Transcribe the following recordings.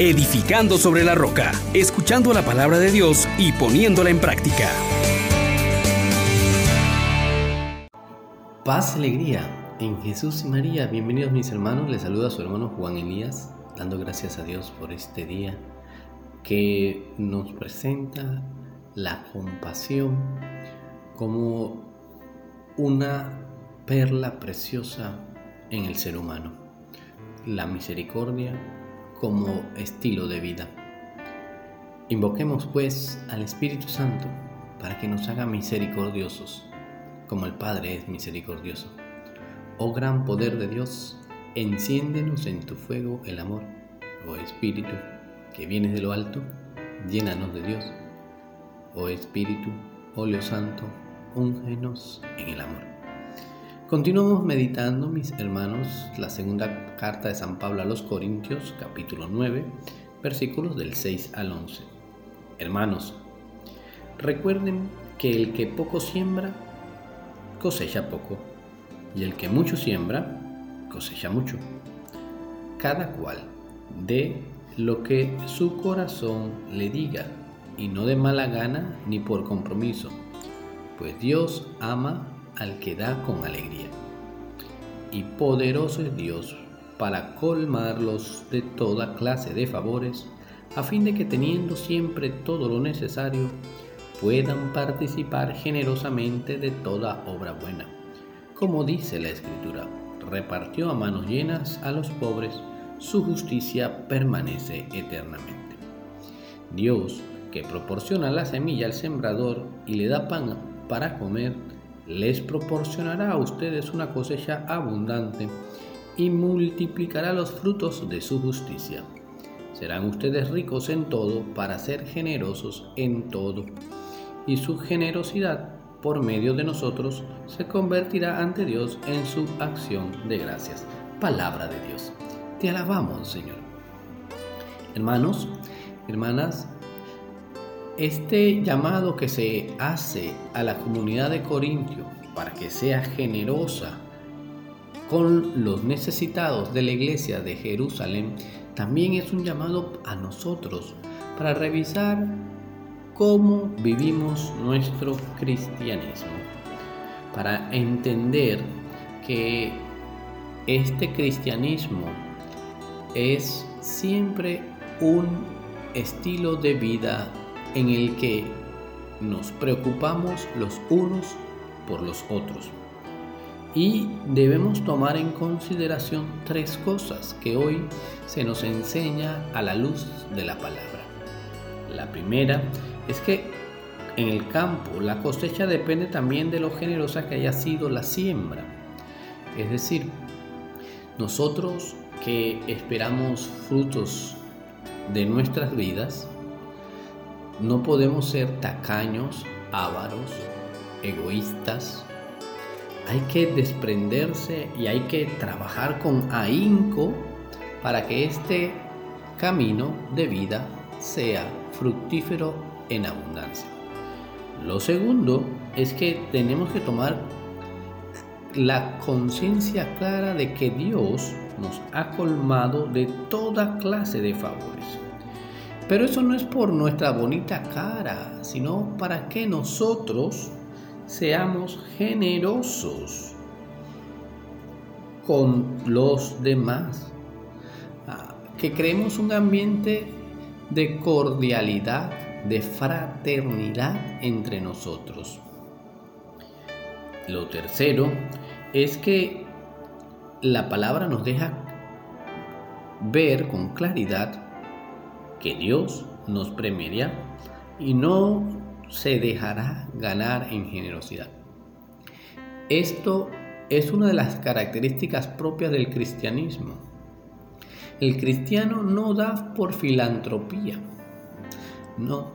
edificando sobre la roca, escuchando la palabra de Dios y poniéndola en práctica. Paz, alegría en Jesús y María. Bienvenidos mis hermanos. Les saluda su hermano Juan Elías, dando gracias a Dios por este día que nos presenta la compasión como una perla preciosa en el ser humano. La misericordia como estilo de vida. Invoquemos pues al Espíritu Santo para que nos haga misericordiosos, como el Padre es misericordioso. Oh gran poder de Dios, enciéndenos en tu fuego el amor. Oh Espíritu, que vienes de lo alto, llénanos de Dios. Oh Espíritu, óleo santo, úngenos en el amor. Continuamos meditando, mis hermanos, la segunda carta de San Pablo a los Corintios, capítulo 9, versículos del 6 al 11. Hermanos, recuerden que el que poco siembra, cosecha poco, y el que mucho siembra, cosecha mucho. Cada cual de lo que su corazón le diga, y no de mala gana ni por compromiso, pues Dios ama al que da con alegría. Y poderoso es Dios para colmarlos de toda clase de favores, a fin de que teniendo siempre todo lo necesario, puedan participar generosamente de toda obra buena. Como dice la Escritura, repartió a manos llenas a los pobres, su justicia permanece eternamente. Dios, que proporciona la semilla al sembrador y le da pan para comer, les proporcionará a ustedes una cosecha abundante y multiplicará los frutos de su justicia. Serán ustedes ricos en todo para ser generosos en todo, y su generosidad por medio de nosotros se convertirá ante Dios en su acción de gracias. Palabra de Dios. Te alabamos, Señor. Hermanos, hermanas, este llamado que se hace a la comunidad de Corintio para que sea generosa con los necesitados de la iglesia de Jerusalén, también es un llamado a nosotros para revisar cómo vivimos nuestro cristianismo, para entender que este cristianismo es siempre un estilo de vida en el que nos preocupamos los unos por los otros. Y debemos tomar en consideración tres cosas que hoy se nos enseña a la luz de la palabra. La primera es que en el campo la cosecha depende también de lo generosa que haya sido la siembra. Es decir, nosotros que esperamos frutos de nuestras vidas, no podemos ser tacaños, ávaros, egoístas. Hay que desprenderse y hay que trabajar con ahínco para que este camino de vida sea fructífero en abundancia. Lo segundo es que tenemos que tomar la conciencia clara de que Dios nos ha colmado de toda clase de favores. Pero eso no es por nuestra bonita cara, sino para que nosotros seamos generosos con los demás. Ah, que creemos un ambiente de cordialidad, de fraternidad entre nosotros. Lo tercero es que la palabra nos deja ver con claridad que Dios nos premiaría y no se dejará ganar en generosidad. Esto es una de las características propias del cristianismo. El cristiano no da por filantropía, no,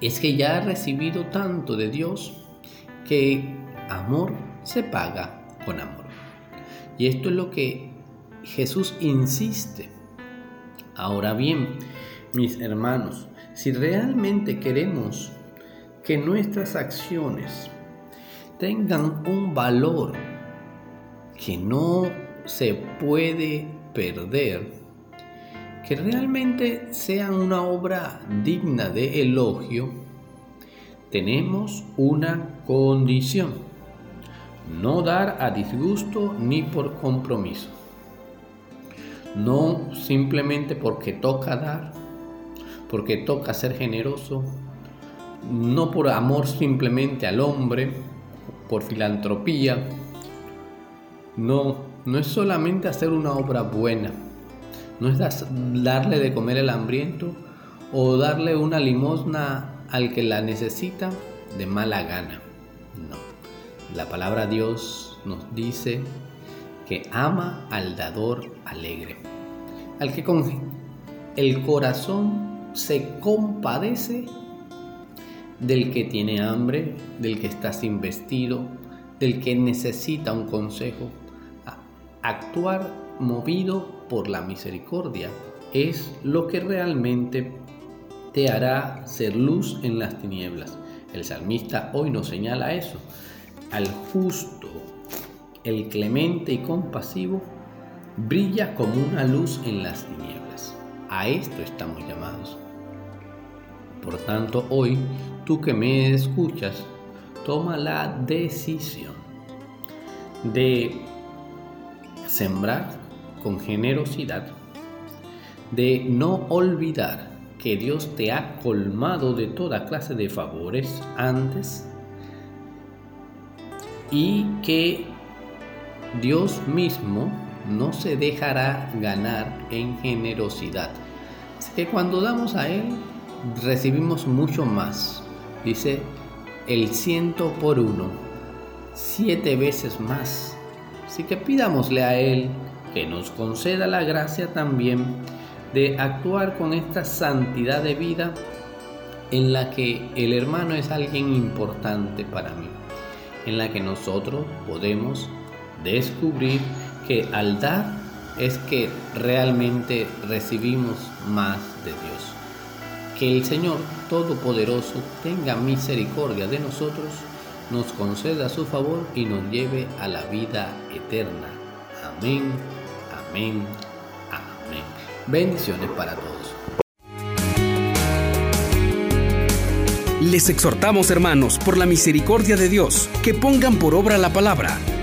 es que ya ha recibido tanto de Dios que amor se paga con amor. Y esto es lo que Jesús insiste. Ahora bien, mis hermanos, si realmente queremos que nuestras acciones tengan un valor que no se puede perder, que realmente sean una obra digna de elogio, tenemos una condición. No dar a disgusto ni por compromiso. No simplemente porque toca dar, porque toca ser generoso, no por amor simplemente al hombre, por filantropía. No, no es solamente hacer una obra buena, no es darle de comer al hambriento o darle una limosna al que la necesita de mala gana. No, la palabra Dios nos dice que ama al dador alegre, al que con el corazón se compadece del que tiene hambre, del que está sin vestido, del que necesita un consejo. Actuar movido por la misericordia es lo que realmente te hará ser luz en las tinieblas. El salmista hoy nos señala eso. Al justo, el clemente y compasivo, brilla como una luz en las tinieblas. A esto estamos llamados. Por tanto, hoy tú que me escuchas, toma la decisión de sembrar con generosidad, de no olvidar que Dios te ha colmado de toda clase de favores antes y que Dios mismo no se dejará ganar en generosidad. Así que cuando damos a Él, recibimos mucho más. Dice el ciento por uno, siete veces más. Así que pidámosle a Él que nos conceda la gracia también de actuar con esta santidad de vida en la que el hermano es alguien importante para mí, en la que nosotros podemos descubrir que al dar es que realmente recibimos más de Dios. Que el Señor Todopoderoso tenga misericordia de nosotros, nos conceda su favor y nos lleve a la vida eterna. Amén, amén, amén. Bendiciones para todos. Les exhortamos, hermanos, por la misericordia de Dios, que pongan por obra la palabra